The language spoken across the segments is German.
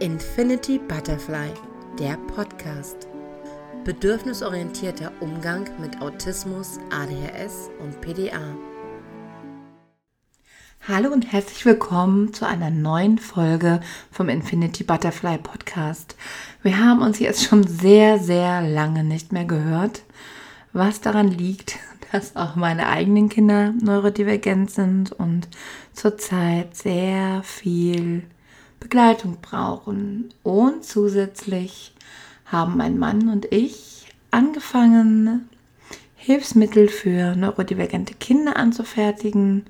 Infinity Butterfly, der Podcast. Bedürfnisorientierter Umgang mit Autismus, ADHS und PDA. Hallo und herzlich willkommen zu einer neuen Folge vom Infinity Butterfly Podcast. Wir haben uns jetzt schon sehr, sehr lange nicht mehr gehört, was daran liegt, dass auch meine eigenen Kinder neurodivergent sind und zurzeit sehr viel Begleitung brauchen. Und zusätzlich haben mein Mann und ich angefangen, Hilfsmittel für neurodivergente Kinder anzufertigen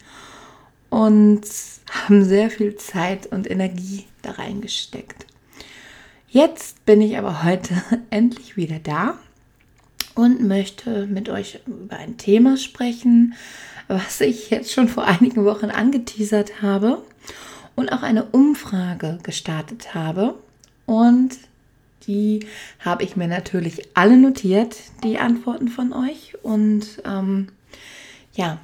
und haben sehr viel Zeit und Energie da reingesteckt. Jetzt bin ich aber heute endlich wieder da und möchte mit euch über ein Thema sprechen, was ich jetzt schon vor einigen Wochen angeteasert habe und auch eine Umfrage gestartet habe. Und die habe ich mir natürlich alle notiert, die Antworten von euch. Und ähm, ja,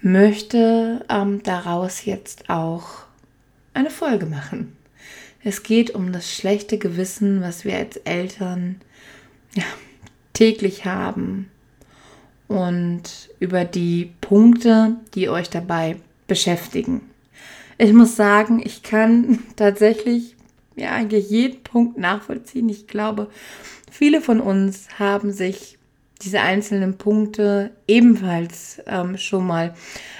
möchte ähm, daraus jetzt auch eine Folge machen. Es geht um das schlechte Gewissen, was wir als Eltern ja, täglich haben und über die Punkte, die euch dabei beschäftigen. Ich muss sagen, ich kann tatsächlich ja eigentlich jeden Punkt nachvollziehen. Ich glaube, viele von uns haben sich diese einzelnen Punkte ebenfalls ähm, schon mal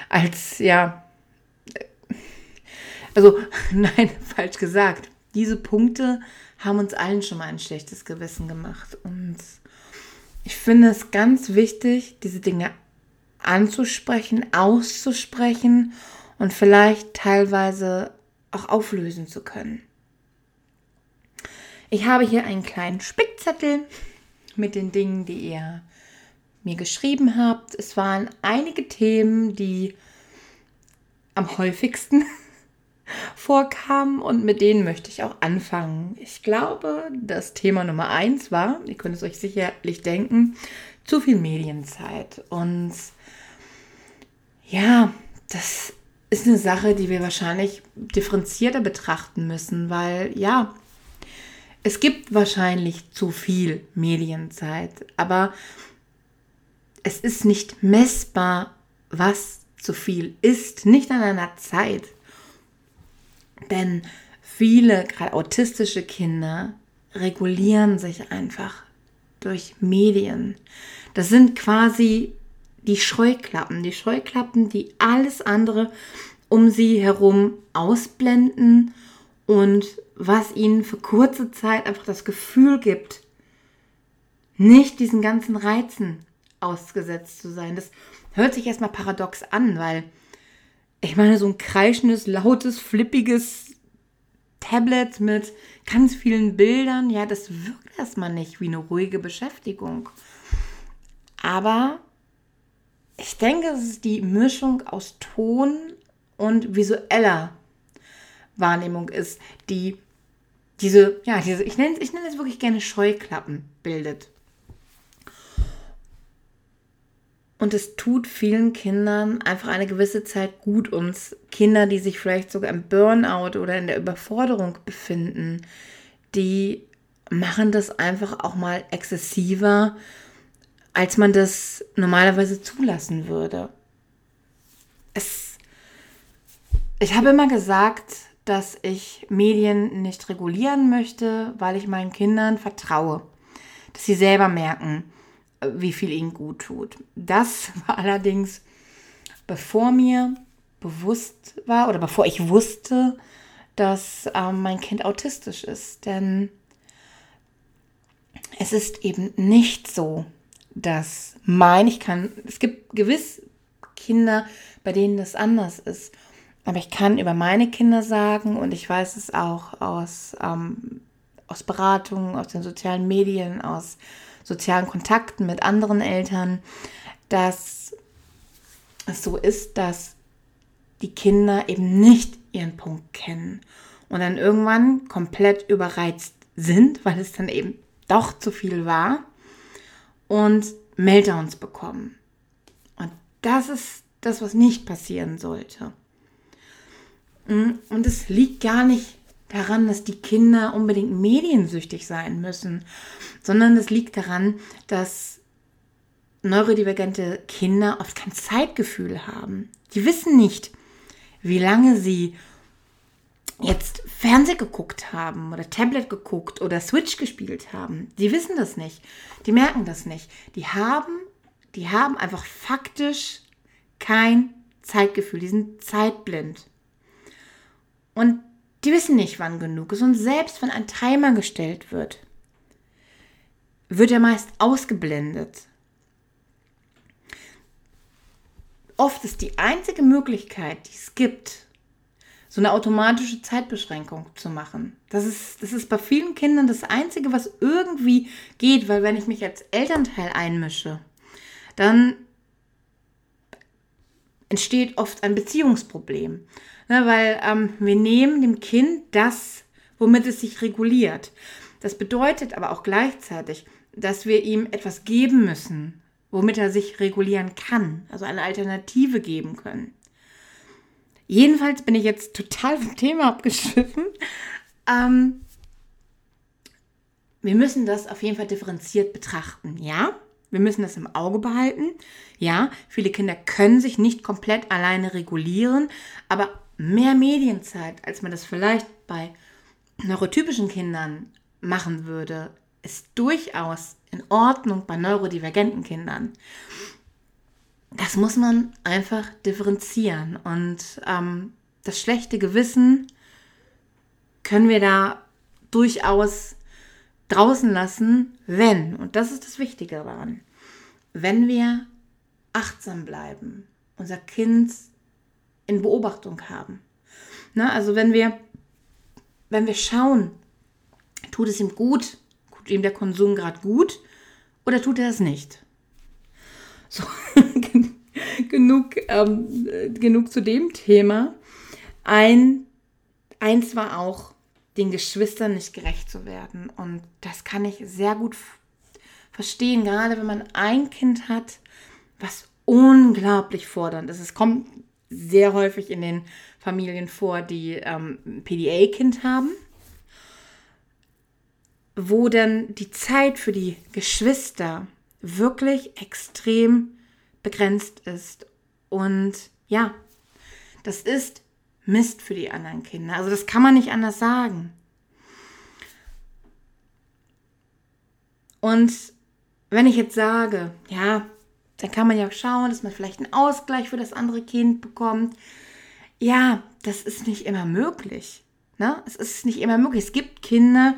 als ja also nein, falsch gesagt. Diese Punkte haben uns allen schon mal ein schlechtes Gewissen gemacht und ich finde es ganz wichtig, diese Dinge anzusprechen, auszusprechen und vielleicht teilweise auch auflösen zu können. Ich habe hier einen kleinen Spickzettel mit den Dingen, die ihr mir geschrieben habt. Es waren einige Themen, die am häufigsten vorkamen und mit denen möchte ich auch anfangen. Ich glaube, das Thema Nummer eins war, ihr könnt es euch sicherlich denken, zu viel Medienzeit. Und ja, das ist eine Sache, die wir wahrscheinlich differenzierter betrachten müssen, weil ja, es gibt wahrscheinlich zu viel Medienzeit, aber es ist nicht messbar, was zu viel ist, nicht an einer Zeit. Denn viele, gerade autistische Kinder, regulieren sich einfach durch Medien. Das sind quasi die Scheuklappen, die Scheuklappen, die alles andere um sie herum ausblenden und was ihnen für kurze Zeit einfach das Gefühl gibt, nicht diesen ganzen Reizen ausgesetzt zu sein. Das hört sich erstmal paradox an, weil ich meine, so ein kreischendes, lautes, flippiges Tablet mit ganz vielen Bildern, ja, das wirkt erstmal nicht wie eine ruhige Beschäftigung. Aber ich denke, es ist die Mischung aus Ton und visueller Wahrnehmung ist, die diese, ja, diese, ich nenne, ich nenne es wirklich gerne Scheuklappen bildet. Und es tut vielen Kindern einfach eine gewisse Zeit gut. Und Kinder, die sich vielleicht sogar im Burnout oder in der Überforderung befinden, die machen das einfach auch mal exzessiver, als man das normalerweise zulassen würde. Es, ich habe immer gesagt, dass ich Medien nicht regulieren möchte, weil ich meinen Kindern vertraue, dass sie selber merken, wie viel ihnen gut tut. Das war allerdings, bevor mir bewusst war oder bevor ich wusste, dass ähm, mein Kind autistisch ist. Denn es ist eben nicht so, dass mein, ich kann, es gibt gewiss Kinder, bei denen das anders ist. Aber ich kann über meine Kinder sagen und ich weiß es auch aus, ähm, aus Beratungen, aus den sozialen Medien, aus sozialen Kontakten mit anderen Eltern, dass es so ist, dass die Kinder eben nicht ihren Punkt kennen und dann irgendwann komplett überreizt sind, weil es dann eben doch zu viel war und Meltdowns bekommen. Und das ist das, was nicht passieren sollte. Mm, und es liegt gar nicht daran, dass die Kinder unbedingt mediensüchtig sein müssen, sondern es liegt daran, dass neurodivergente Kinder oft kein Zeitgefühl haben. Die wissen nicht, wie lange sie jetzt Fernseh geguckt haben oder Tablet geguckt oder Switch gespielt haben. Die wissen das nicht. Die merken das nicht. Die haben, die haben einfach faktisch kein Zeitgefühl. Die sind zeitblind. Und die wissen nicht, wann genug ist. Und selbst wenn ein Timer gestellt wird, wird er meist ausgeblendet. Oft ist die einzige Möglichkeit, die es gibt, so eine automatische Zeitbeschränkung zu machen. Das ist, das ist bei vielen Kindern das Einzige, was irgendwie geht, weil wenn ich mich als Elternteil einmische, dann entsteht oft ein Beziehungsproblem. Ne, weil ähm, wir nehmen dem Kind das, womit es sich reguliert. Das bedeutet aber auch gleichzeitig, dass wir ihm etwas geben müssen, womit er sich regulieren kann, also eine Alternative geben können. Jedenfalls bin ich jetzt total vom Thema abgeschwiffen. Ähm, wir müssen das auf jeden Fall differenziert betrachten, ja? Wir müssen das im Auge behalten. Ja, viele Kinder können sich nicht komplett alleine regulieren, aber mehr Medienzeit, als man das vielleicht bei neurotypischen Kindern machen würde, ist durchaus in Ordnung bei neurodivergenten Kindern das muss man einfach differenzieren. Und ähm, das schlechte Gewissen können wir da durchaus draußen lassen, wenn, und das ist das Wichtige daran, wenn wir achtsam bleiben, unser Kind in Beobachtung haben. Na, also wenn wir, wenn wir schauen, tut es ihm gut, tut ihm der Konsum gerade gut oder tut er es nicht? So, genug, ähm, genug zu dem Thema. Ein, eins war auch, den Geschwistern nicht gerecht zu werden. Und das kann ich sehr gut verstehen, gerade wenn man ein Kind hat, was unglaublich fordernd ist. Es kommt sehr häufig in den Familien vor, die ähm, PDA-Kind haben, wo dann die Zeit für die Geschwister wirklich extrem begrenzt ist. Und ja, das ist Mist für die anderen Kinder. Also das kann man nicht anders sagen. Und wenn ich jetzt sage, ja, dann kann man ja schauen, dass man vielleicht einen Ausgleich für das andere Kind bekommt. Ja, das ist nicht immer möglich. Ne? Es ist nicht immer möglich. Es gibt Kinder,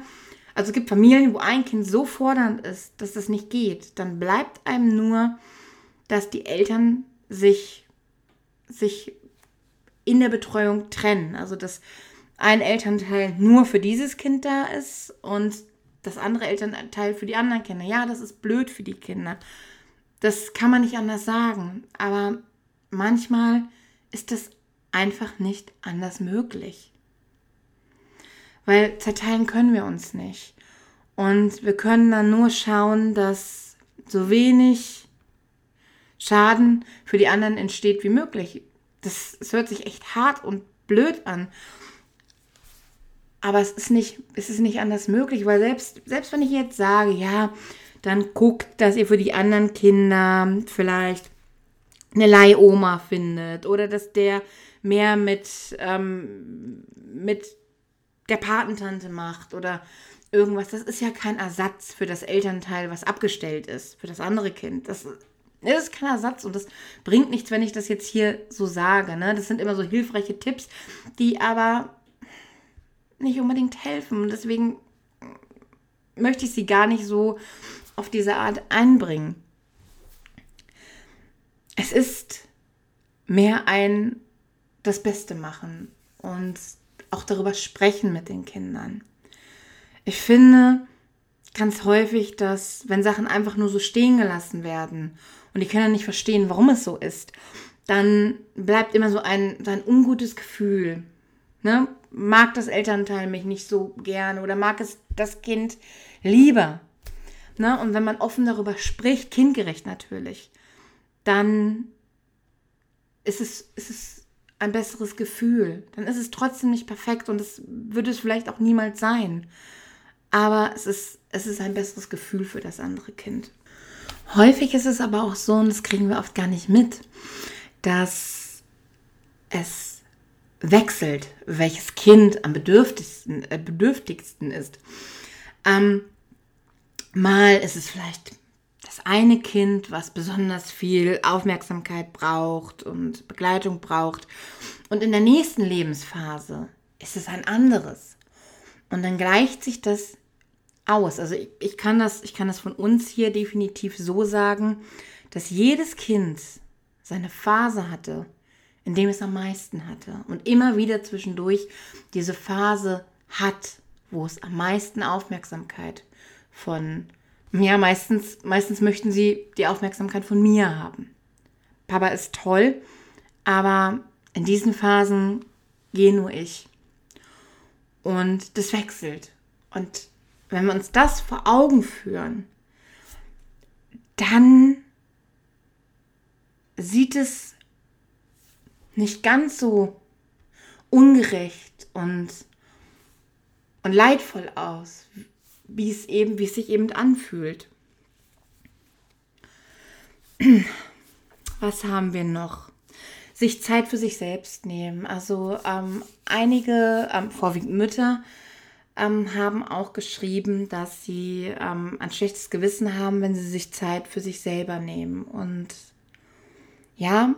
also es gibt Familien, wo ein Kind so fordernd ist, dass das nicht geht. Dann bleibt einem nur, dass die Eltern sich, sich in der Betreuung trennen. Also dass ein Elternteil nur für dieses Kind da ist und das andere Elternteil für die anderen Kinder. Ja, das ist blöd für die Kinder. Das kann man nicht anders sagen. Aber manchmal ist das einfach nicht anders möglich weil zerteilen können wir uns nicht. Und wir können dann nur schauen, dass so wenig Schaden für die anderen entsteht wie möglich. Das, das hört sich echt hart und blöd an. Aber es ist nicht, es ist nicht anders möglich, weil selbst, selbst wenn ich jetzt sage, ja, dann guckt, dass ihr für die anderen Kinder vielleicht eine Leihoma findet oder dass der mehr mit, ähm, mit der Patentante macht oder irgendwas. Das ist ja kein Ersatz für das Elternteil, was abgestellt ist, für das andere Kind. Das, das ist kein Ersatz und das bringt nichts, wenn ich das jetzt hier so sage. Ne? Das sind immer so hilfreiche Tipps, die aber nicht unbedingt helfen. Und deswegen möchte ich sie gar nicht so auf diese Art einbringen. Es ist mehr ein das Beste machen und auch darüber sprechen mit den Kindern. Ich finde ganz häufig, dass wenn Sachen einfach nur so stehen gelassen werden und die Kinder nicht verstehen, warum es so ist, dann bleibt immer so ein, so ein ungutes Gefühl. Ne? Mag das Elternteil mich nicht so gern oder mag es das Kind lieber? Ne? Und wenn man offen darüber spricht, kindgerecht natürlich, dann ist es, ist es ein besseres Gefühl. Dann ist es trotzdem nicht perfekt und es wird es vielleicht auch niemals sein. Aber es ist, es ist ein besseres Gefühl für das andere Kind. Häufig ist es aber auch so, und das kriegen wir oft gar nicht mit, dass es wechselt, welches Kind am bedürftigsten, äh, bedürftigsten ist. Ähm, mal ist es vielleicht das eine Kind, was besonders viel Aufmerksamkeit braucht und Begleitung braucht. Und in der nächsten Lebensphase ist es ein anderes. Und dann gleicht sich das aus. Also ich, ich, kann das, ich kann das von uns hier definitiv so sagen, dass jedes Kind seine Phase hatte, in dem es am meisten hatte. Und immer wieder zwischendurch diese Phase hat, wo es am meisten Aufmerksamkeit von, ja, meistens, meistens möchten sie die Aufmerksamkeit von mir haben. Papa ist toll, aber in diesen Phasen gehe nur ich. Und das wechselt. Und wenn wir uns das vor Augen führen, dann sieht es nicht ganz so ungerecht und, und leidvoll aus, wie es eben, wie es sich eben anfühlt. Was haben wir noch? Sich Zeit für sich selbst nehmen. Also ähm, einige, ähm, vorwiegend Mütter, ähm, haben auch geschrieben, dass sie ähm, ein schlechtes Gewissen haben, wenn sie sich Zeit für sich selber nehmen. Und ja,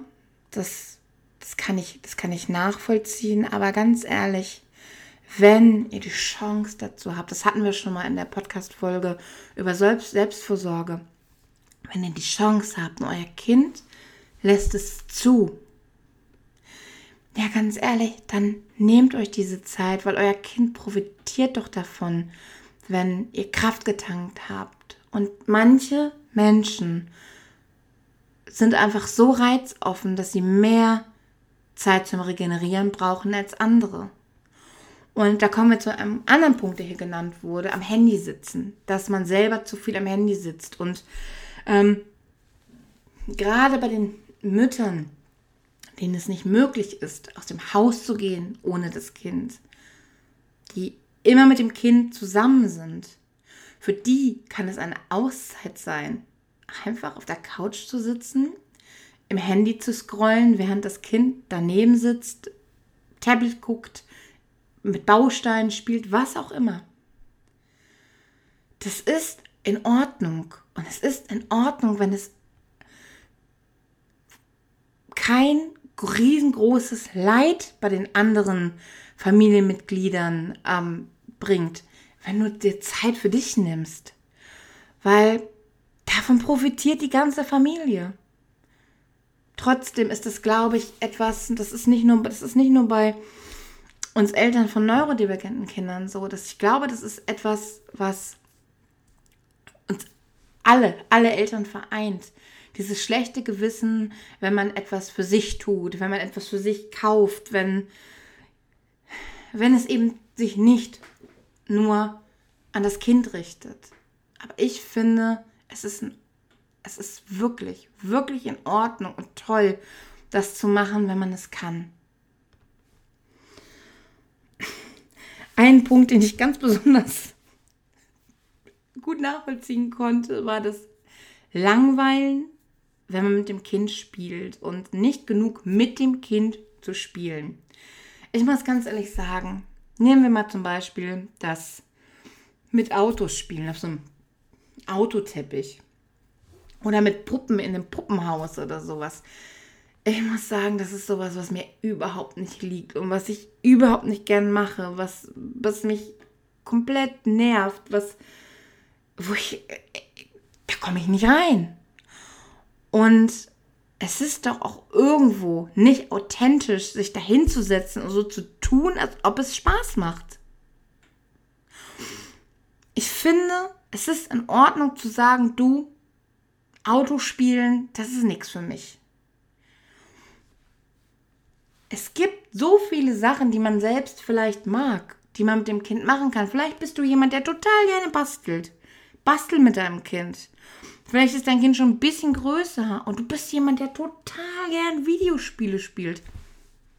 das, das, kann, ich, das kann ich nachvollziehen, aber ganz ehrlich, wenn ihr die Chance dazu habt, das hatten wir schon mal in der Podcast-Folge über Selbst Selbstvorsorge, wenn ihr die Chance habt euer Kind lässt es zu, ja, ganz ehrlich, dann nehmt euch diese Zeit, weil euer Kind profitiert doch davon, wenn ihr Kraft getankt habt. Und manche Menschen sind einfach so reizoffen, dass sie mehr Zeit zum Regenerieren brauchen als andere. Und da kommen wir zu einem anderen Punkt, der hier genannt wurde, am Handy sitzen. Dass man selber zu viel am Handy sitzt. Und ähm, gerade bei den Müttern, denen es nicht möglich ist, aus dem Haus zu gehen ohne das Kind, die immer mit dem Kind zusammen sind, für die kann es eine Auszeit sein, einfach auf der Couch zu sitzen, im Handy zu scrollen, während das Kind daneben sitzt, Tablet guckt, mit Bausteinen spielt, was auch immer. Das ist in Ordnung. Und es ist in Ordnung, wenn es kein riesengroßes Leid bei den anderen Familienmitgliedern ähm, bringt, wenn du dir Zeit für dich nimmst. Weil davon profitiert die ganze Familie. Trotzdem ist es, glaube ich, etwas, das ist nicht nur, das ist nicht nur bei uns Eltern von neurodivergenten Kindern so, dass ich glaube, das ist etwas, was uns alle, alle Eltern vereint dieses schlechte Gewissen, wenn man etwas für sich tut, wenn man etwas für sich kauft, wenn, wenn es eben sich nicht nur an das Kind richtet. Aber ich finde, es ist, es ist wirklich, wirklich in Ordnung und toll, das zu machen, wenn man es kann. Ein Punkt, den ich ganz besonders gut nachvollziehen konnte, war das Langweilen wenn man mit dem Kind spielt und nicht genug mit dem Kind zu spielen. Ich muss ganz ehrlich sagen, nehmen wir mal zum Beispiel das mit Autos spielen auf so einem Autoteppich oder mit Puppen in einem Puppenhaus oder sowas. Ich muss sagen, das ist sowas, was mir überhaupt nicht liegt und was ich überhaupt nicht gern mache, was, was mich komplett nervt, was, wo ich, da komme ich nicht rein. Und es ist doch auch irgendwo nicht authentisch, sich dahinzusetzen und so zu tun, als ob es Spaß macht. Ich finde, es ist in Ordnung zu sagen, du, Autospielen, das ist nichts für mich. Es gibt so viele Sachen, die man selbst vielleicht mag, die man mit dem Kind machen kann. Vielleicht bist du jemand, der total gerne bastelt. Bastel mit deinem Kind. Vielleicht ist dein Kind schon ein bisschen größer und du bist jemand, der total gern Videospiele spielt.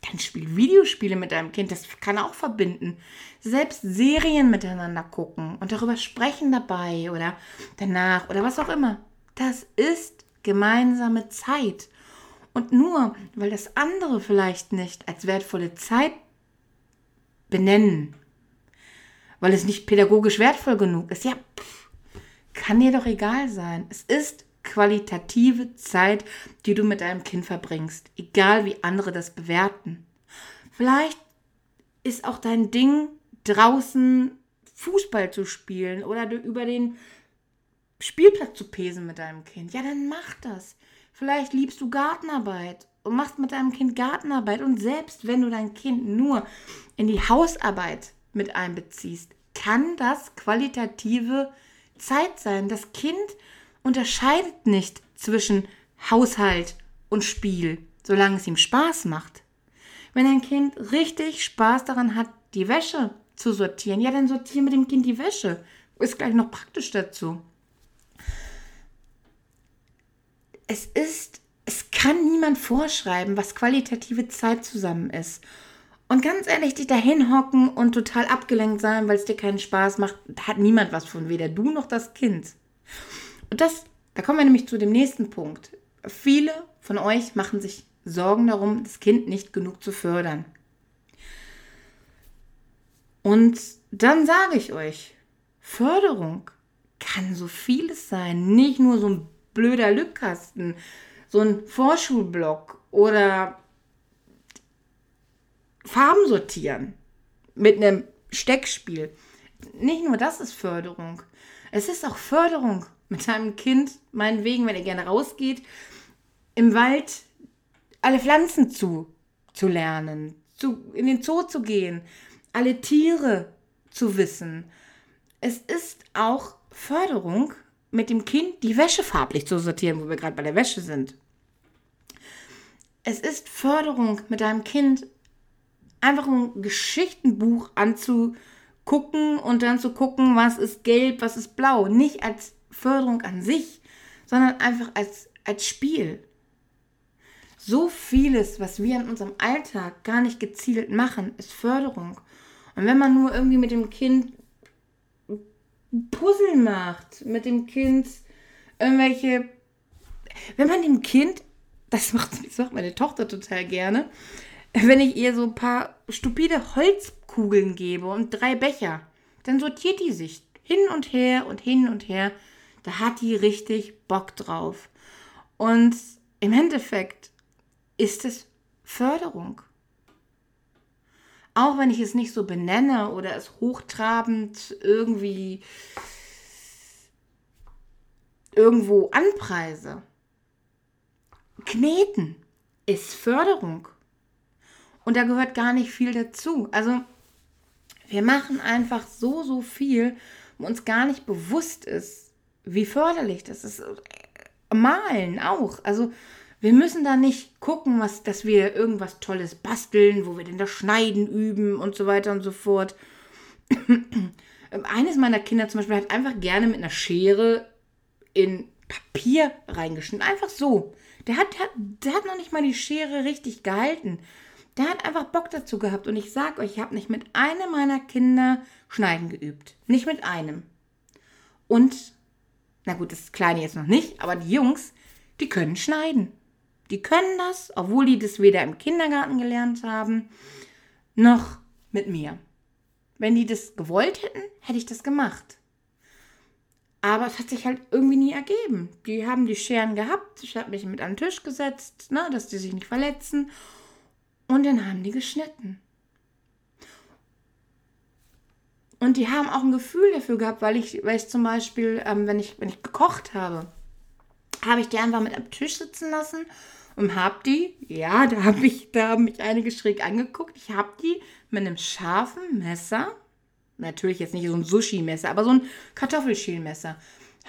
Dann spiel Videospiele mit deinem Kind, das kann auch verbinden. Selbst Serien miteinander gucken und darüber sprechen dabei oder danach oder was auch immer. Das ist gemeinsame Zeit. Und nur weil das andere vielleicht nicht als wertvolle Zeit benennen, weil es nicht pädagogisch wertvoll genug ist, ja, pff, kann dir doch egal sein. Es ist qualitative Zeit, die du mit deinem Kind verbringst, egal wie andere das bewerten. Vielleicht ist auch dein Ding draußen Fußball zu spielen oder über den Spielplatz zu pesen mit deinem Kind. Ja, dann mach das. Vielleicht liebst du Gartenarbeit und machst mit deinem Kind Gartenarbeit. Und selbst wenn du dein Kind nur in die Hausarbeit mit einbeziehst, kann das qualitative Zeit sein. Das Kind unterscheidet nicht zwischen Haushalt und Spiel, solange es ihm Spaß macht. Wenn ein Kind richtig Spaß daran hat, die Wäsche zu sortieren, ja, dann sortiere mit dem Kind die Wäsche. Ist gleich noch praktisch dazu. Es ist, es kann niemand vorschreiben, was qualitative Zeit zusammen ist. Und ganz ehrlich, dich dahin hocken und total abgelenkt sein, weil es dir keinen Spaß macht, hat niemand was von, weder du noch das Kind. Und das, da kommen wir nämlich zu dem nächsten Punkt. Viele von euch machen sich Sorgen darum, das Kind nicht genug zu fördern. Und dann sage ich euch, Förderung kann so vieles sein, nicht nur so ein blöder Lückkasten, so ein Vorschulblock oder Farben sortieren mit einem Steckspiel. Nicht nur das ist Förderung. Es ist auch Förderung mit seinem Kind, meinetwegen, wenn er gerne rausgeht, im Wald alle Pflanzen zu, zu lernen, zu, in den Zoo zu gehen, alle Tiere zu wissen. Es ist auch Förderung, mit dem Kind die Wäsche farblich zu sortieren, wo wir gerade bei der Wäsche sind. Es ist Förderung, mit deinem Kind einfach ein Geschichtenbuch anzugucken und dann zu gucken, was ist gelb, was ist blau. Nicht als Förderung an sich, sondern einfach als, als Spiel. So vieles, was wir in unserem Alltag gar nicht gezielt machen, ist Förderung. Und wenn man nur irgendwie mit dem Kind Puzzle macht, mit dem Kind irgendwelche. Wenn man dem Kind, das macht, das macht meine Tochter total gerne, wenn ich ihr so ein paar stupide Holzkugeln gebe und drei Becher, dann sortiert die sich hin und her und hin und her. Da hat die richtig Bock drauf. Und im Endeffekt ist es Förderung. Auch wenn ich es nicht so benenne oder es hochtrabend irgendwie irgendwo anpreise. Kneten ist Förderung. Und da gehört gar nicht viel dazu. Also wir machen einfach so, so viel, wo uns gar nicht bewusst ist, wie förderlich das ist. Malen auch. Also wir müssen da nicht gucken, was, dass wir irgendwas Tolles basteln, wo wir denn das Schneiden üben und so weiter und so fort. Eines meiner Kinder zum Beispiel hat einfach gerne mit einer Schere in Papier reingeschnitten. Einfach so. Der hat, der, der hat noch nicht mal die Schere richtig gehalten. Der hat einfach Bock dazu gehabt. Und ich sag euch, ich habe nicht mit einem meiner Kinder Schneiden geübt. Nicht mit einem. Und, na gut, das Kleine jetzt noch nicht, aber die Jungs, die können schneiden. Die können das, obwohl die das weder im Kindergarten gelernt haben, noch mit mir. Wenn die das gewollt hätten, hätte ich das gemacht. Aber es hat sich halt irgendwie nie ergeben. Die haben die Scheren gehabt. Ich habe mich mit an den Tisch gesetzt, ne, dass die sich nicht verletzen. Und dann haben die geschnitten. Und die haben auch ein Gefühl dafür gehabt, weil ich, weil ich zum Beispiel, ähm, wenn, ich, wenn ich gekocht habe, habe ich die einfach mit am Tisch sitzen lassen und habe die, ja, da habe ich, da haben mich einige schräg angeguckt. Ich habe die mit einem scharfen Messer, natürlich jetzt nicht so ein Sushi-Messer, aber so ein Kartoffelschälmesser,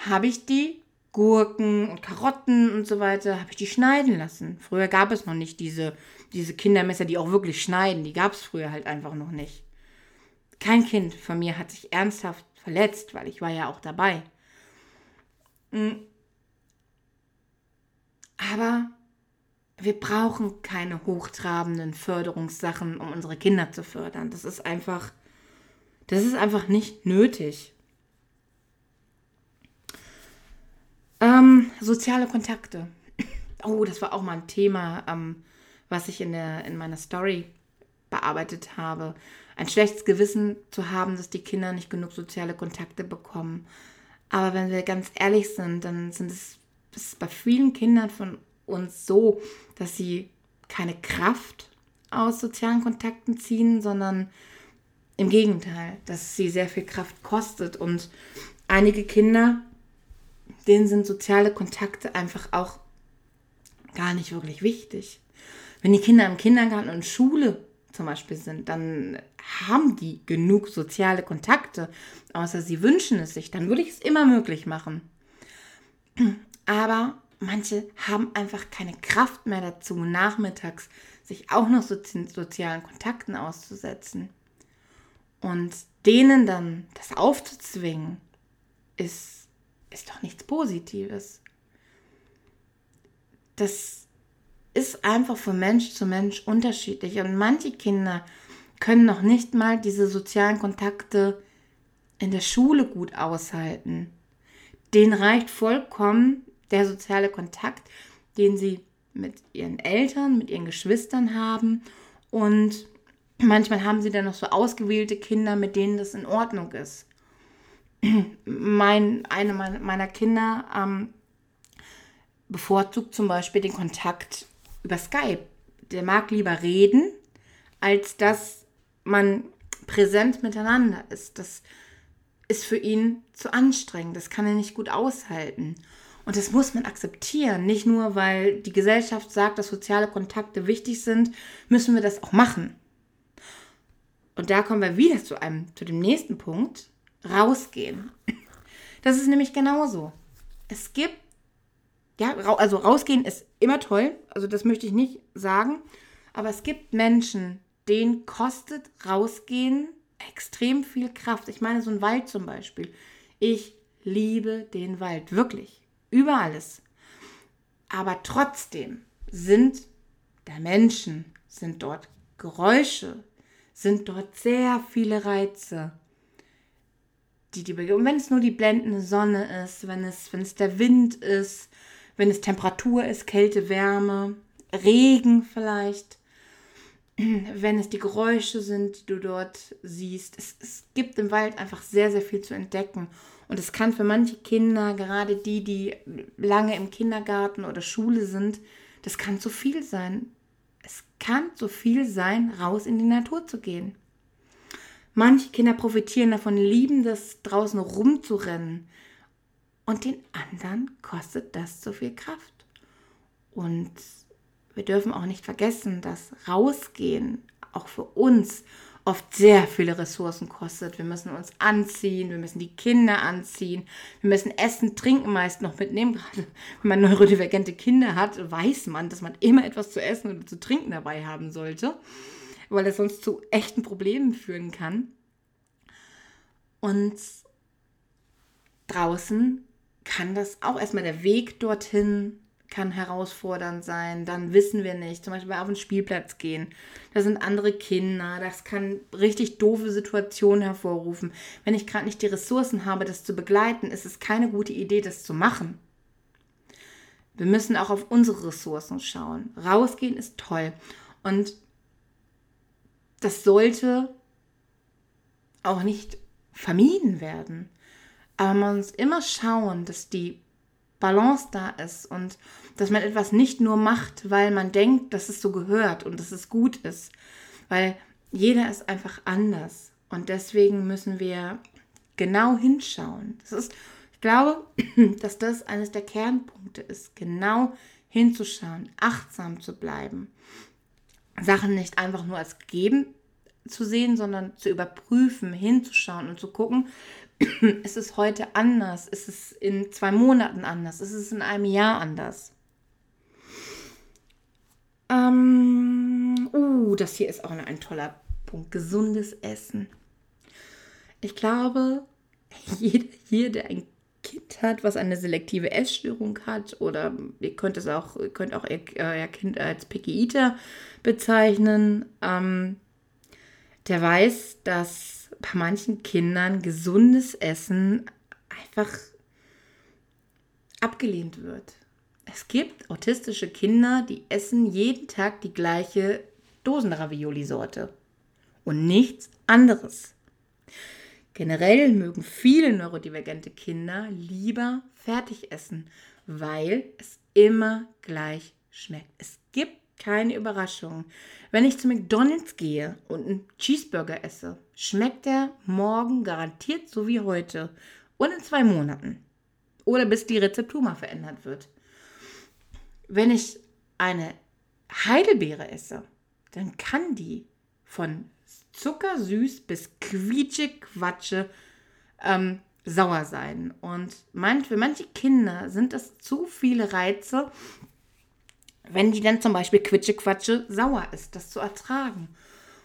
habe ich die Gurken und Karotten und so weiter, habe ich die schneiden lassen. Früher gab es noch nicht diese, diese Kindermesser, die auch wirklich schneiden. Die gab es früher halt einfach noch nicht. Kein Kind von mir hat sich ernsthaft verletzt, weil ich war ja auch dabei. Mm. Aber wir brauchen keine hochtrabenden Förderungssachen, um unsere Kinder zu fördern. Das ist einfach, das ist einfach nicht nötig. Ähm, soziale Kontakte. Oh, das war auch mal ein Thema, ähm, was ich in, der, in meiner Story bearbeitet habe. Ein schlechtes Gewissen zu haben, dass die Kinder nicht genug soziale Kontakte bekommen. Aber wenn wir ganz ehrlich sind, dann sind es, es bei vielen Kindern von uns so, dass sie keine Kraft aus sozialen Kontakten ziehen, sondern im Gegenteil, dass sie sehr viel Kraft kostet. Und einige Kinder, denen sind soziale Kontakte einfach auch gar nicht wirklich wichtig. Wenn die Kinder im Kindergarten und Schule zum Beispiel sind, dann haben die genug soziale Kontakte, außer sie wünschen es sich, dann würde ich es immer möglich machen. Aber manche haben einfach keine Kraft mehr dazu, nachmittags sich auch noch so sozialen Kontakten auszusetzen. Und denen dann das aufzuzwingen, ist, ist doch nichts Positives. Das ist einfach von Mensch zu Mensch unterschiedlich. Und manche Kinder können noch nicht mal diese sozialen Kontakte in der Schule gut aushalten. Den reicht vollkommen der soziale Kontakt, den sie mit ihren Eltern, mit ihren Geschwistern haben. Und manchmal haben sie dann noch so ausgewählte Kinder, mit denen das in Ordnung ist. Mein, eine meiner Kinder ähm, bevorzugt zum Beispiel den Kontakt über Skype. Der mag lieber reden, als dass man präsent miteinander ist. Das ist für ihn zu anstrengend. Das kann er nicht gut aushalten. Und das muss man akzeptieren. Nicht nur, weil die Gesellschaft sagt, dass soziale Kontakte wichtig sind, müssen wir das auch machen. Und da kommen wir wieder zu einem, zu dem nächsten Punkt. Rausgehen. Das ist nämlich genauso. Es gibt, ja, also rausgehen ist immer toll. Also das möchte ich nicht sagen. Aber es gibt Menschen, denen kostet rausgehen extrem viel Kraft. Ich meine, so ein Wald zum Beispiel. Ich liebe den Wald, wirklich über alles. Aber trotzdem sind da Menschen, sind dort Geräusche, sind dort sehr viele Reize, die die Und wenn es nur die blendende Sonne ist, wenn es, wenn es der Wind ist, wenn es Temperatur ist, Kälte, Wärme, Regen vielleicht, wenn es die Geräusche sind, die du dort siehst. Es, es gibt im Wald einfach sehr, sehr viel zu entdecken. Und es kann für manche Kinder, gerade die, die lange im Kindergarten oder Schule sind, das kann zu viel sein. Es kann zu viel sein, raus in die Natur zu gehen. Manche Kinder profitieren davon, lieben das draußen rumzurennen. Und den anderen kostet das zu viel Kraft. Und wir dürfen auch nicht vergessen, dass rausgehen auch für uns oft sehr viele Ressourcen kostet. Wir müssen uns anziehen, wir müssen die Kinder anziehen, wir müssen Essen, Trinken meist noch mitnehmen. Gerade wenn man neurodivergente Kinder hat, weiß man, dass man immer etwas zu essen oder zu trinken dabei haben sollte, weil das sonst zu echten Problemen führen kann. Und draußen kann das auch erstmal der Weg dorthin kann herausfordernd sein. Dann wissen wir nicht. Zum Beispiel auf den Spielplatz gehen. Da sind andere Kinder. Das kann richtig doofe Situationen hervorrufen. Wenn ich gerade nicht die Ressourcen habe, das zu begleiten, ist es keine gute Idee, das zu machen. Wir müssen auch auf unsere Ressourcen schauen. Rausgehen ist toll. Und das sollte auch nicht vermieden werden. Aber man muss immer schauen, dass die Balance da ist und dass man etwas nicht nur macht, weil man denkt, dass es so gehört und dass es gut ist, weil jeder ist einfach anders. Und deswegen müssen wir genau hinschauen. Das ist, ich glaube, dass das eines der Kernpunkte ist, genau hinzuschauen, achtsam zu bleiben, Sachen nicht einfach nur als gegeben zu sehen, sondern zu überprüfen, hinzuschauen und zu gucken, ist es heute anders? Ist es in zwei Monaten anders? Ist es in einem Jahr anders? Ähm, uh, das hier ist auch ein toller Punkt. Gesundes Essen. Ich glaube, jeder hier, der ein Kind hat, was eine selektive Essstörung hat, oder ihr könnt es auch, ihr könnt auch euer Kind als Picky Eater bezeichnen, ähm, der weiß, dass bei manchen Kindern gesundes Essen einfach abgelehnt wird. Es gibt autistische Kinder, die essen jeden Tag die gleiche Dosenravioli-Sorte und nichts anderes. Generell mögen viele neurodivergente Kinder lieber fertig essen, weil es immer gleich schmeckt. Es gibt keine Überraschung. Wenn ich zu McDonald's gehe und einen Cheeseburger esse, schmeckt er morgen garantiert so wie heute und in zwei Monaten. Oder bis die Rezeptur mal verändert wird. Wenn ich eine Heidelbeere esse, dann kann die von zuckersüß bis quietschig Quatsche ähm, sauer sein. Und für manche Kinder sind das zu viele Reize, wenn die dann zum Beispiel Quitsche-Quatsche sauer ist, das zu ertragen.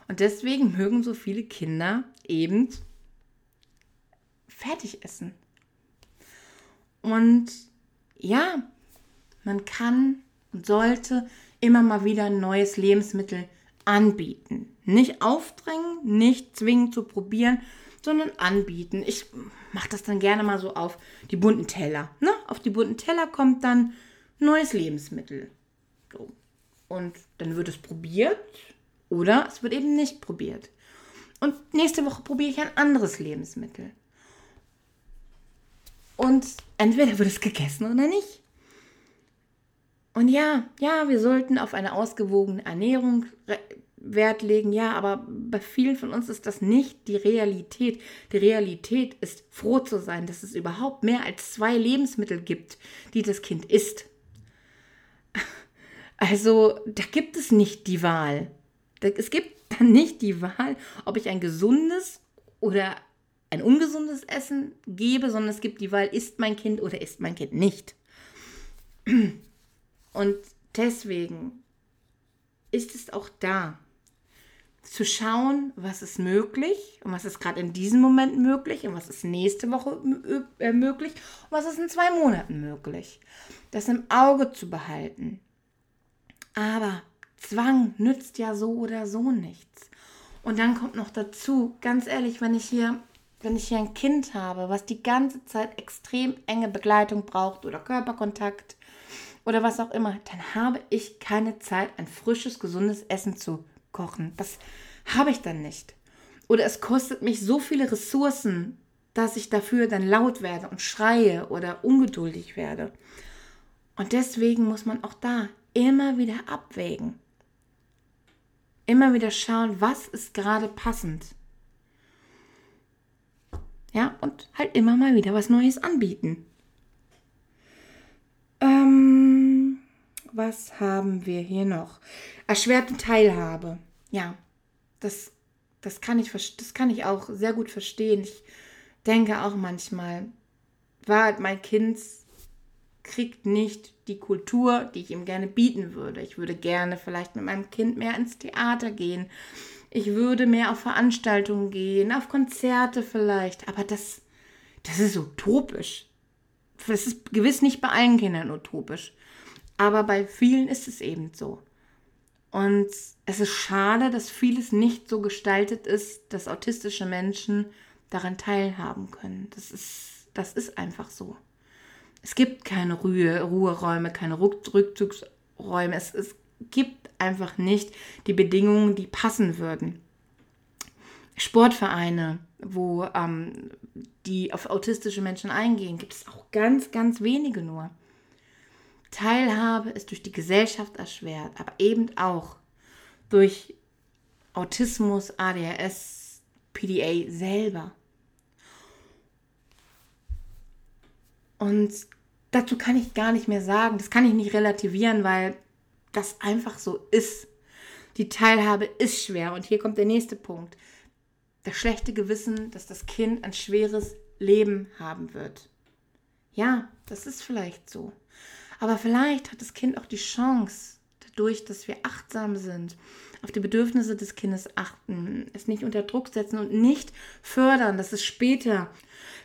Und deswegen mögen so viele Kinder eben fertig essen. Und ja, man kann und sollte immer mal wieder ein neues Lebensmittel anbieten. Nicht aufdrängen, nicht zwingen zu probieren, sondern anbieten. Ich mache das dann gerne mal so auf die bunten Teller. Ne? Auf die bunten Teller kommt dann neues Lebensmittel. Und dann wird es probiert oder es wird eben nicht probiert. Und nächste Woche probiere ich ein anderes Lebensmittel. Und entweder wird es gegessen oder nicht. Und ja, ja, wir sollten auf eine ausgewogene Ernährung Wert legen. Ja, aber bei vielen von uns ist das nicht die Realität. Die Realität ist froh zu sein, dass es überhaupt mehr als zwei Lebensmittel gibt, die das Kind isst. Also da gibt es nicht die Wahl. Es gibt dann nicht die Wahl, ob ich ein gesundes oder ein ungesundes Essen gebe, sondern es gibt die Wahl, isst mein Kind oder isst mein Kind nicht. Und deswegen ist es auch da, zu schauen, was ist möglich und was ist gerade in diesem Moment möglich und was ist nächste Woche äh, möglich und was ist in zwei Monaten möglich. Das im Auge zu behalten. Aber Zwang nützt ja so oder so nichts. Und dann kommt noch dazu, ganz ehrlich, wenn ich hier, wenn ich hier ein Kind habe, was die ganze Zeit extrem enge Begleitung braucht oder Körperkontakt oder was auch immer, dann habe ich keine Zeit, ein frisches, gesundes Essen zu kochen. Das habe ich dann nicht. Oder es kostet mich so viele Ressourcen, dass ich dafür dann laut werde und schreie oder ungeduldig werde. Und deswegen muss man auch da immer wieder abwägen. Immer wieder schauen, was ist gerade passend. Ja, und halt immer mal wieder was Neues anbieten. Ähm, was haben wir hier noch? Erschwerte Teilhabe. Ja, das, das, kann ich, das kann ich auch sehr gut verstehen. Ich denke auch manchmal, war mein Kind kriegt nicht die Kultur, die ich ihm gerne bieten würde. Ich würde gerne vielleicht mit meinem Kind mehr ins Theater gehen. Ich würde mehr auf Veranstaltungen gehen, auf Konzerte vielleicht. Aber das, das ist utopisch. Das ist gewiss nicht bei allen Kindern utopisch. Aber bei vielen ist es eben so. Und es ist schade, dass vieles nicht so gestaltet ist, dass autistische Menschen daran teilhaben können. Das ist, das ist einfach so. Es gibt keine Ruhe, Ruheräume, keine Rückzugsräume. Es, es gibt einfach nicht die Bedingungen, die passen würden. Sportvereine, wo ähm, die auf autistische Menschen eingehen, gibt es auch ganz, ganz wenige nur. Teilhabe ist durch die Gesellschaft erschwert, aber eben auch durch Autismus, ADHS, PDA selber. Und dazu kann ich gar nicht mehr sagen, das kann ich nicht relativieren, weil das einfach so ist. Die Teilhabe ist schwer. Und hier kommt der nächste Punkt. Das schlechte Gewissen, dass das Kind ein schweres Leben haben wird. Ja, das ist vielleicht so. Aber vielleicht hat das Kind auch die Chance, dadurch, dass wir achtsam sind, auf die Bedürfnisse des Kindes achten, es nicht unter Druck setzen und nicht fördern, dass es später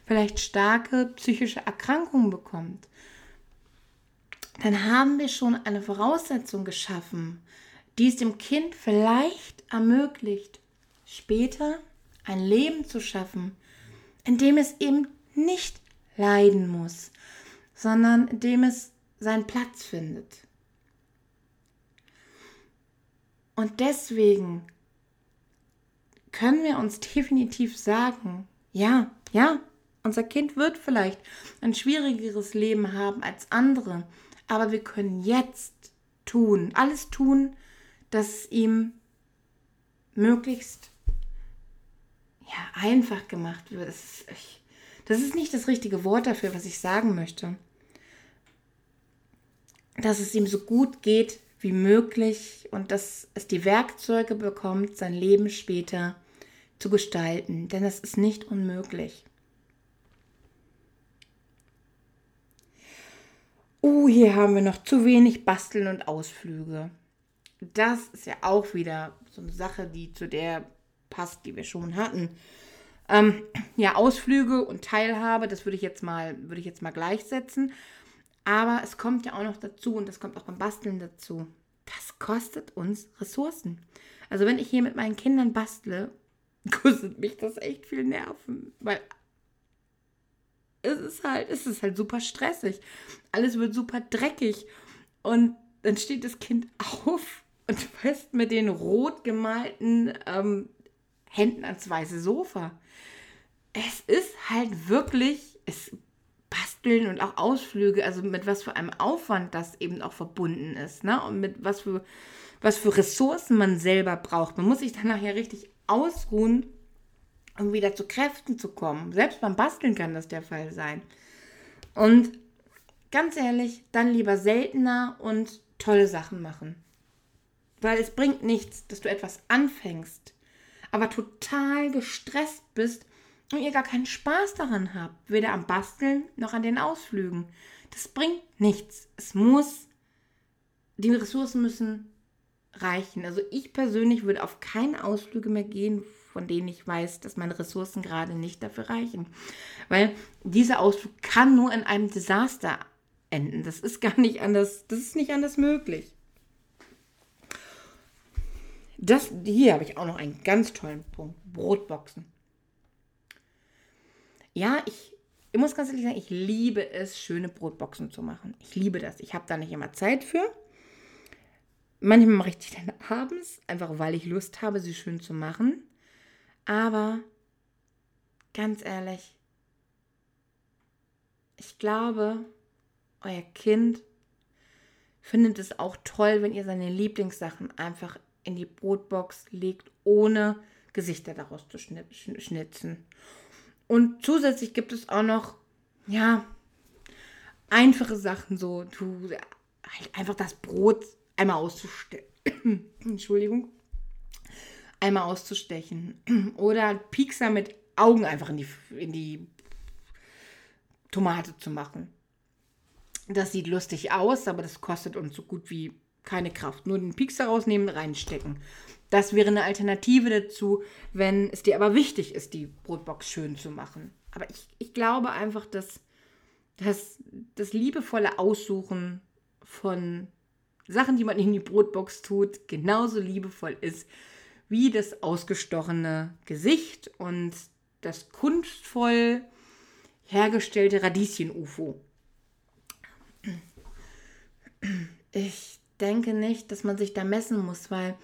vielleicht starke psychische Erkrankungen bekommt, dann haben wir schon eine Voraussetzung geschaffen, die es dem Kind vielleicht ermöglicht, später ein Leben zu schaffen, in dem es eben nicht leiden muss, sondern in dem es seinen Platz findet. Und deswegen können wir uns definitiv sagen, ja, ja, unser Kind wird vielleicht ein schwierigeres Leben haben als andere, aber wir können jetzt tun, alles tun, dass es ihm möglichst ja, einfach gemacht wird. Das ist, ich, das ist nicht das richtige Wort dafür, was ich sagen möchte. Dass es ihm so gut geht wie möglich und dass es die Werkzeuge bekommt, sein Leben später zu gestalten. Denn das ist nicht unmöglich. Uh, hier haben wir noch zu wenig Basteln und Ausflüge. Das ist ja auch wieder so eine Sache, die zu der passt, die wir schon hatten. Ähm, ja, Ausflüge und Teilhabe, das würde ich jetzt mal, würde ich jetzt mal gleichsetzen. Aber es kommt ja auch noch dazu, und das kommt auch beim Basteln dazu, das kostet uns Ressourcen. Also wenn ich hier mit meinen Kindern bastle, kostet mich das echt viel Nerven, weil es ist halt, es ist halt super stressig. Alles wird super dreckig. Und dann steht das Kind auf und fest mit den rot gemalten ähm, Händen ans weiße Sofa. Es ist halt wirklich, es basteln und auch Ausflüge, also mit was für einem Aufwand das eben auch verbunden ist, ne? Und mit was für, was für Ressourcen man selber braucht. Man muss sich dann nachher richtig ausruhen um wieder zu Kräften zu kommen. Selbst beim Basteln kann das der Fall sein. Und ganz ehrlich, dann lieber seltener und tolle Sachen machen. Weil es bringt nichts, dass du etwas anfängst, aber total gestresst bist und ihr gar keinen Spaß daran habt, weder am Basteln noch an den Ausflügen. Das bringt nichts. Es muss, die Ressourcen müssen reichen. Also ich persönlich würde auf keine Ausflüge mehr gehen, von denen ich weiß, dass meine Ressourcen gerade nicht dafür reichen. Weil dieser Ausflug kann nur in einem Desaster enden. Das ist gar nicht anders, das ist nicht anders möglich. Das, hier habe ich auch noch einen ganz tollen Punkt. Brotboxen. Ja, ich, ich muss ganz ehrlich sagen, ich liebe es, schöne Brotboxen zu machen. Ich liebe das. Ich habe da nicht immer Zeit für. Manchmal mache ich die dann abends, einfach weil ich Lust habe, sie schön zu machen. Aber ganz ehrlich, ich glaube, euer Kind findet es auch toll, wenn ihr seine Lieblingssachen einfach in die Brotbox legt, ohne Gesichter daraus zu schnitzen. Und zusätzlich gibt es auch noch, ja, einfache Sachen, so, du, halt einfach das Brot einmal auszustellen. Entschuldigung einmal auszustechen. Oder Piekser mit Augen einfach in die, in die Tomate zu machen. Das sieht lustig aus, aber das kostet uns so gut wie keine Kraft. Nur den Piekser rausnehmen, reinstecken. Das wäre eine Alternative dazu, wenn es dir aber wichtig ist, die Brotbox schön zu machen. Aber ich, ich glaube einfach, dass, dass das liebevolle Aussuchen von Sachen, die man in die Brotbox tut, genauso liebevoll ist wie das ausgestochene Gesicht und das kunstvoll hergestellte Radieschen-UFO. Ich denke nicht, dass man sich da messen muss, weil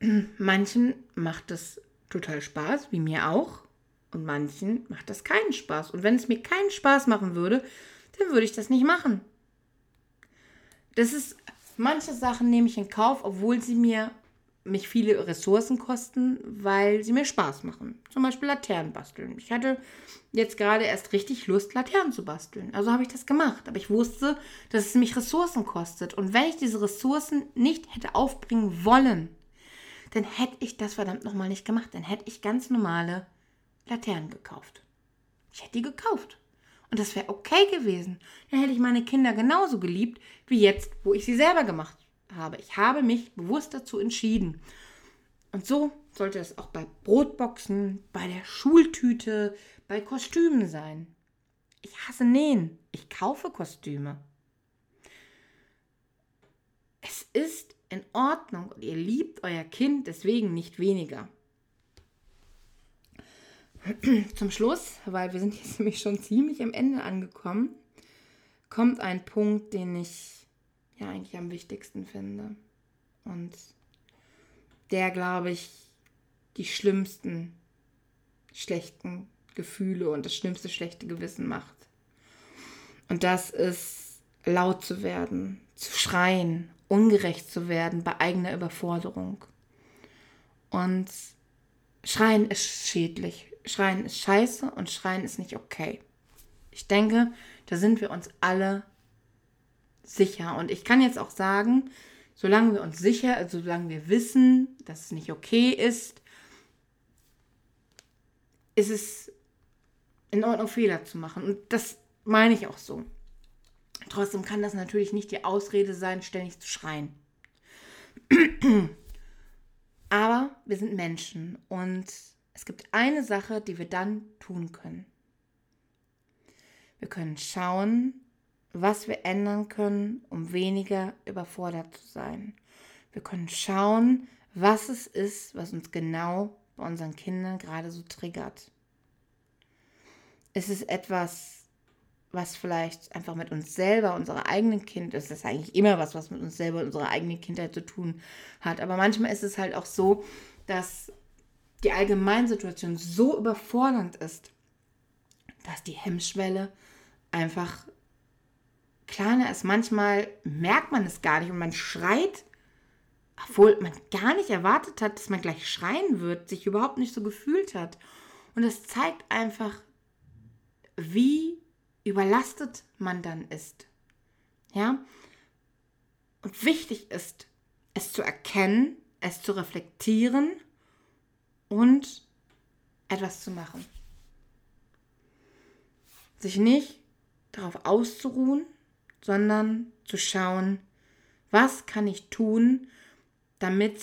manchen macht das total Spaß, wie mir auch, und manchen macht das keinen Spaß. Und wenn es mir keinen Spaß machen würde, dann würde ich das nicht machen. Das ist, manche Sachen nehme ich in Kauf, obwohl sie mir mich viele Ressourcen kosten, weil sie mir Spaß machen. Zum Beispiel Laternen basteln. Ich hatte jetzt gerade erst richtig Lust, Laternen zu basteln. Also habe ich das gemacht. Aber ich wusste, dass es mich Ressourcen kostet. Und wenn ich diese Ressourcen nicht hätte aufbringen wollen, dann hätte ich das verdammt nochmal nicht gemacht. Dann hätte ich ganz normale Laternen gekauft. Ich hätte die gekauft. Und das wäre okay gewesen. Dann hätte ich meine Kinder genauso geliebt, wie jetzt, wo ich sie selber gemacht habe. Ich habe mich bewusst dazu entschieden. Und so sollte es auch bei Brotboxen, bei der Schultüte, bei Kostümen sein. Ich hasse Nähen. Ich kaufe Kostüme. Es ist in Ordnung und ihr liebt euer Kind deswegen nicht weniger. Zum Schluss, weil wir sind jetzt nämlich schon ziemlich am Ende angekommen, kommt ein Punkt, den ich ja eigentlich am wichtigsten finde. Und der, glaube ich, die schlimmsten schlechten Gefühle und das schlimmste schlechte Gewissen macht. Und das ist laut zu werden, zu schreien, ungerecht zu werden bei eigener Überforderung. Und Schreien ist schädlich. Schreien ist scheiße und Schreien ist nicht okay. Ich denke, da sind wir uns alle sicher. Und ich kann jetzt auch sagen, solange wir uns sicher, also solange wir wissen, dass es nicht okay ist, ist es in Ordnung, Fehler zu machen. Und das meine ich auch so. Trotzdem kann das natürlich nicht die Ausrede sein, ständig zu schreien. Aber wir sind Menschen und es gibt eine Sache, die wir dann tun können. Wir können schauen, was wir ändern können, um weniger überfordert zu sein. Wir können schauen, was es ist, was uns genau bei unseren Kindern gerade so triggert. Ist es etwas, was vielleicht einfach mit uns selber, unserer eigenen Kind, ist das eigentlich immer was, was mit uns selber und unserer eigenen Kindheit zu tun hat. Aber manchmal ist es halt auch so, dass die Allgemeinsituation so überfordernd ist, dass die Hemmschwelle einfach kleiner ist. Manchmal merkt man es gar nicht und man schreit, obwohl man gar nicht erwartet hat, dass man gleich schreien wird, sich überhaupt nicht so gefühlt hat. Und es zeigt einfach, wie überlastet man dann ist. Ja? Und wichtig ist, es zu erkennen, es zu reflektieren und etwas zu machen. Sich nicht darauf auszuruhen, sondern zu schauen, was kann ich tun, damit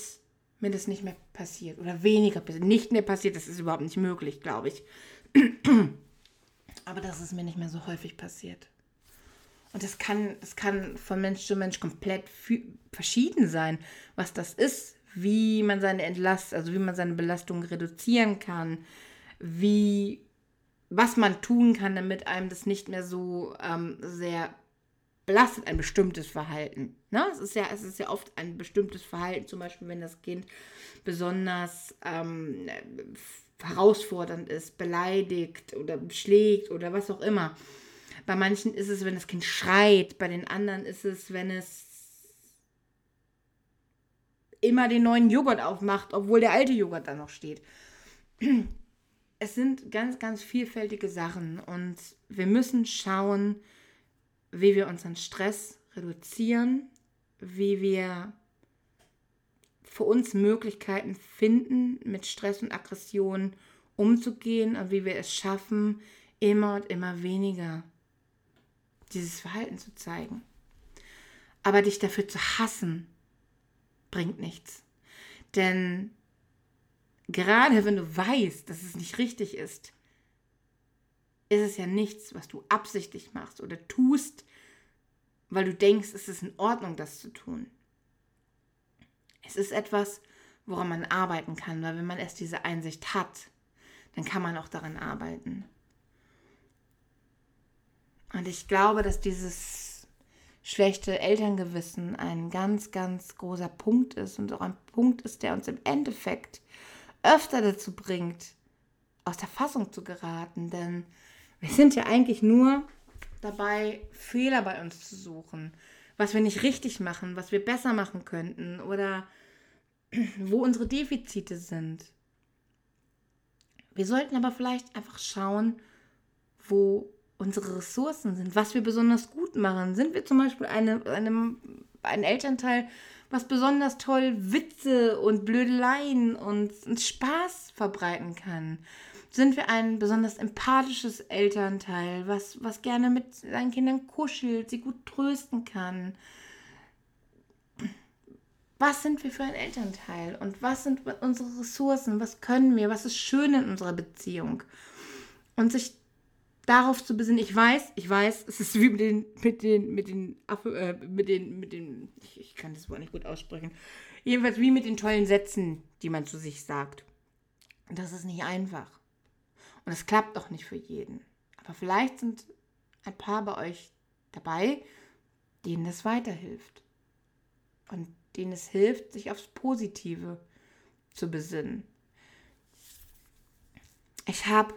mir das nicht mehr passiert oder weniger. Nicht mehr passiert, das ist überhaupt nicht möglich, glaube ich. Aber dass es mir nicht mehr so häufig passiert. Und das kann, das kann von Mensch zu Mensch komplett verschieden sein, was das ist, wie man seine Entlast, also wie man seine Belastung reduzieren kann, wie, was man tun kann, damit einem das nicht mehr so ähm, sehr belastet, ein bestimmtes Verhalten. Ne? Es, ist ja, es ist ja oft ein bestimmtes Verhalten, zum Beispiel wenn das Kind besonders ähm, herausfordernd ist, beleidigt oder schlägt oder was auch immer. Bei manchen ist es, wenn das Kind schreit, bei den anderen ist es, wenn es immer den neuen Joghurt aufmacht, obwohl der alte Joghurt da noch steht. Es sind ganz, ganz vielfältige Sachen und wir müssen schauen, wie wir unseren Stress reduzieren, wie wir für uns Möglichkeiten finden, mit Stress und Aggression umzugehen und wie wir es schaffen, immer und immer weniger dieses Verhalten zu zeigen. Aber dich dafür zu hassen, bringt nichts. Denn gerade wenn du weißt, dass es nicht richtig ist, ist es ja nichts, was du absichtlich machst oder tust, weil du denkst, es ist in Ordnung, das zu tun. Es ist etwas, woran man arbeiten kann, weil wenn man erst diese Einsicht hat, dann kann man auch daran arbeiten. Und ich glaube, dass dieses schlechte Elterngewissen ein ganz, ganz großer Punkt ist und auch ein Punkt ist, der uns im Endeffekt öfter dazu bringt, aus der Fassung zu geraten. Denn wir sind ja eigentlich nur dabei, Fehler bei uns zu suchen, was wir nicht richtig machen, was wir besser machen könnten oder wo unsere Defizite sind. Wir sollten aber vielleicht einfach schauen, wo unsere Ressourcen sind, was wir besonders gut machen. Sind wir zum Beispiel eine, eine, ein Elternteil, was besonders toll Witze und Blödeleien und, und Spaß verbreiten kann? Sind wir ein besonders empathisches Elternteil, was, was gerne mit seinen Kindern kuschelt, sie gut trösten kann? was sind wir für ein Elternteil und was sind unsere Ressourcen, was können wir, was ist schön in unserer Beziehung. Und sich darauf zu besinnen, ich weiß, ich weiß, es ist wie mit den, mit den, mit den, äh, mit den, mit den, ich, ich kann das Wort nicht gut aussprechen, jedenfalls wie mit den tollen Sätzen, die man zu sich sagt. Das ist nicht einfach. Und es klappt auch nicht für jeden. Aber vielleicht sind ein paar bei euch dabei, denen es weiterhilft. Und denen es hilft, sich aufs Positive zu besinnen. Ich habe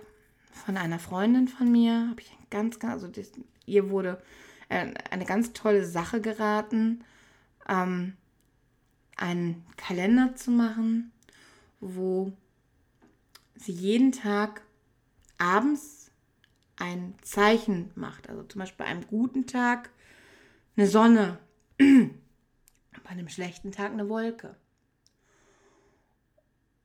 von einer Freundin von mir, habe ich ganz, ganz, also das, ihr wurde äh, eine ganz tolle Sache geraten, ähm, einen Kalender zu machen, wo sie jeden Tag abends ein Zeichen macht. Also zum Beispiel bei einem guten Tag eine Sonne, bei einem schlechten Tag eine Wolke.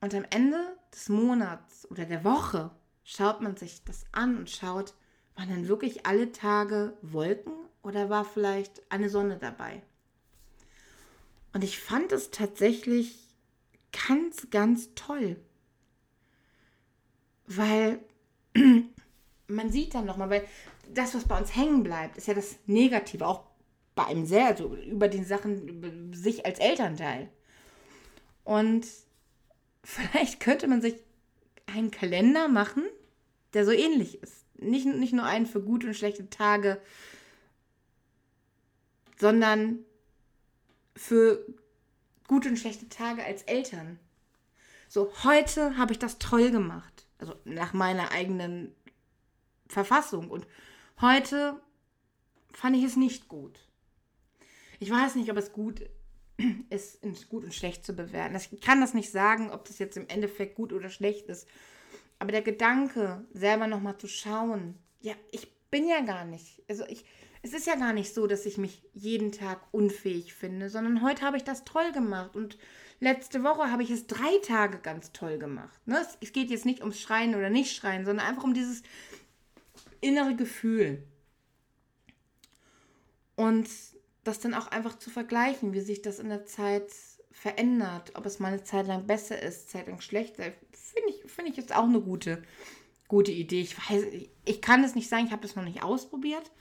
Und am Ende des Monats oder der Woche schaut man sich das an und schaut, waren dann wirklich alle Tage Wolken oder war vielleicht eine Sonne dabei? Und ich fand es tatsächlich ganz, ganz toll. Weil man sieht dann nochmal, weil das, was bei uns hängen bleibt, ist ja das Negative, auch bei einem sehr, also über den Sachen, sich als Elternteil. Und vielleicht könnte man sich einen Kalender machen, der so ähnlich ist. Nicht, nicht nur einen für gute und schlechte Tage, sondern für gute und schlechte Tage als Eltern. So, heute habe ich das toll gemacht. Also nach meiner eigenen Verfassung. Und heute fand ich es nicht gut. Ich weiß nicht, ob es gut ist, gut und schlecht zu bewerten. Ich kann das nicht sagen, ob das jetzt im Endeffekt gut oder schlecht ist. Aber der Gedanke, selber nochmal zu schauen, ja, ich bin ja gar nicht. Also ich, es ist ja gar nicht so, dass ich mich jeden Tag unfähig finde, sondern heute habe ich das toll gemacht und letzte Woche habe ich es drei Tage ganz toll gemacht. Ne? Es geht jetzt nicht ums Schreien oder nicht Schreien, sondern einfach um dieses innere Gefühl. Und das dann auch einfach zu vergleichen, wie sich das in der Zeit verändert, ob es mal eine Zeit lang besser ist, Zeit lang schlechter, finde ich, find ich jetzt auch eine gute, gute Idee. Ich weiß, ich kann es nicht sagen, ich habe das noch nicht ausprobiert,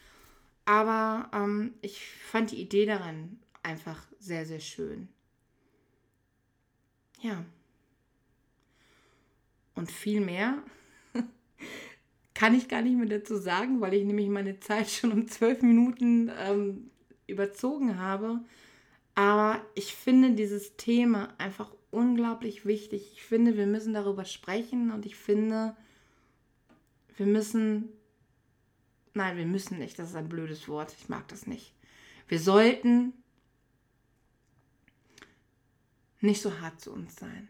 aber ähm, ich fand die Idee daran einfach sehr, sehr schön. Ja. Und viel mehr kann ich gar nicht mehr dazu sagen, weil ich nämlich meine Zeit schon um zwölf Minuten ähm, überzogen habe. Aber ich finde dieses Thema einfach unglaublich wichtig. Ich finde, wir müssen darüber sprechen und ich finde, wir müssen, nein, wir müssen nicht, das ist ein blödes Wort, ich mag das nicht. Wir sollten nicht so hart zu uns sein.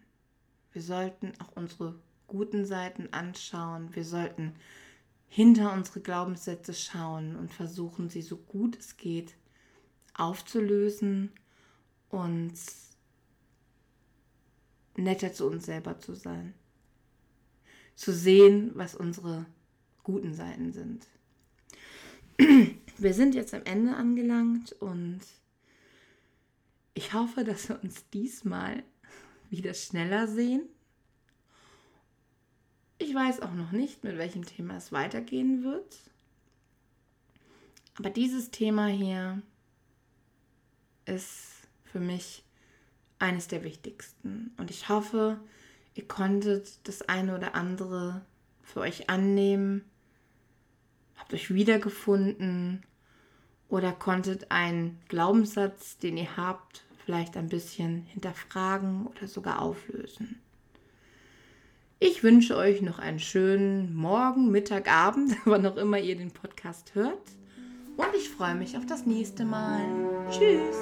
Wir sollten auch unsere guten Seiten anschauen. Wir sollten hinter unsere Glaubenssätze schauen und versuchen, sie so gut es geht aufzulösen und netter zu uns selber zu sein. Zu sehen, was unsere guten Seiten sind. Wir sind jetzt am Ende angelangt und ich hoffe, dass wir uns diesmal wieder schneller sehen. Ich weiß auch noch nicht, mit welchem Thema es weitergehen wird. Aber dieses Thema hier ist für mich eines der wichtigsten. Und ich hoffe, ihr konntet das eine oder andere für euch annehmen, habt euch wiedergefunden oder konntet einen Glaubenssatz, den ihr habt, vielleicht ein bisschen hinterfragen oder sogar auflösen. Ich wünsche euch noch einen schönen Morgen, Mittag, Abend, wann auch immer ihr den Podcast hört. Und ich freue mich auf das nächste Mal. Tschüss.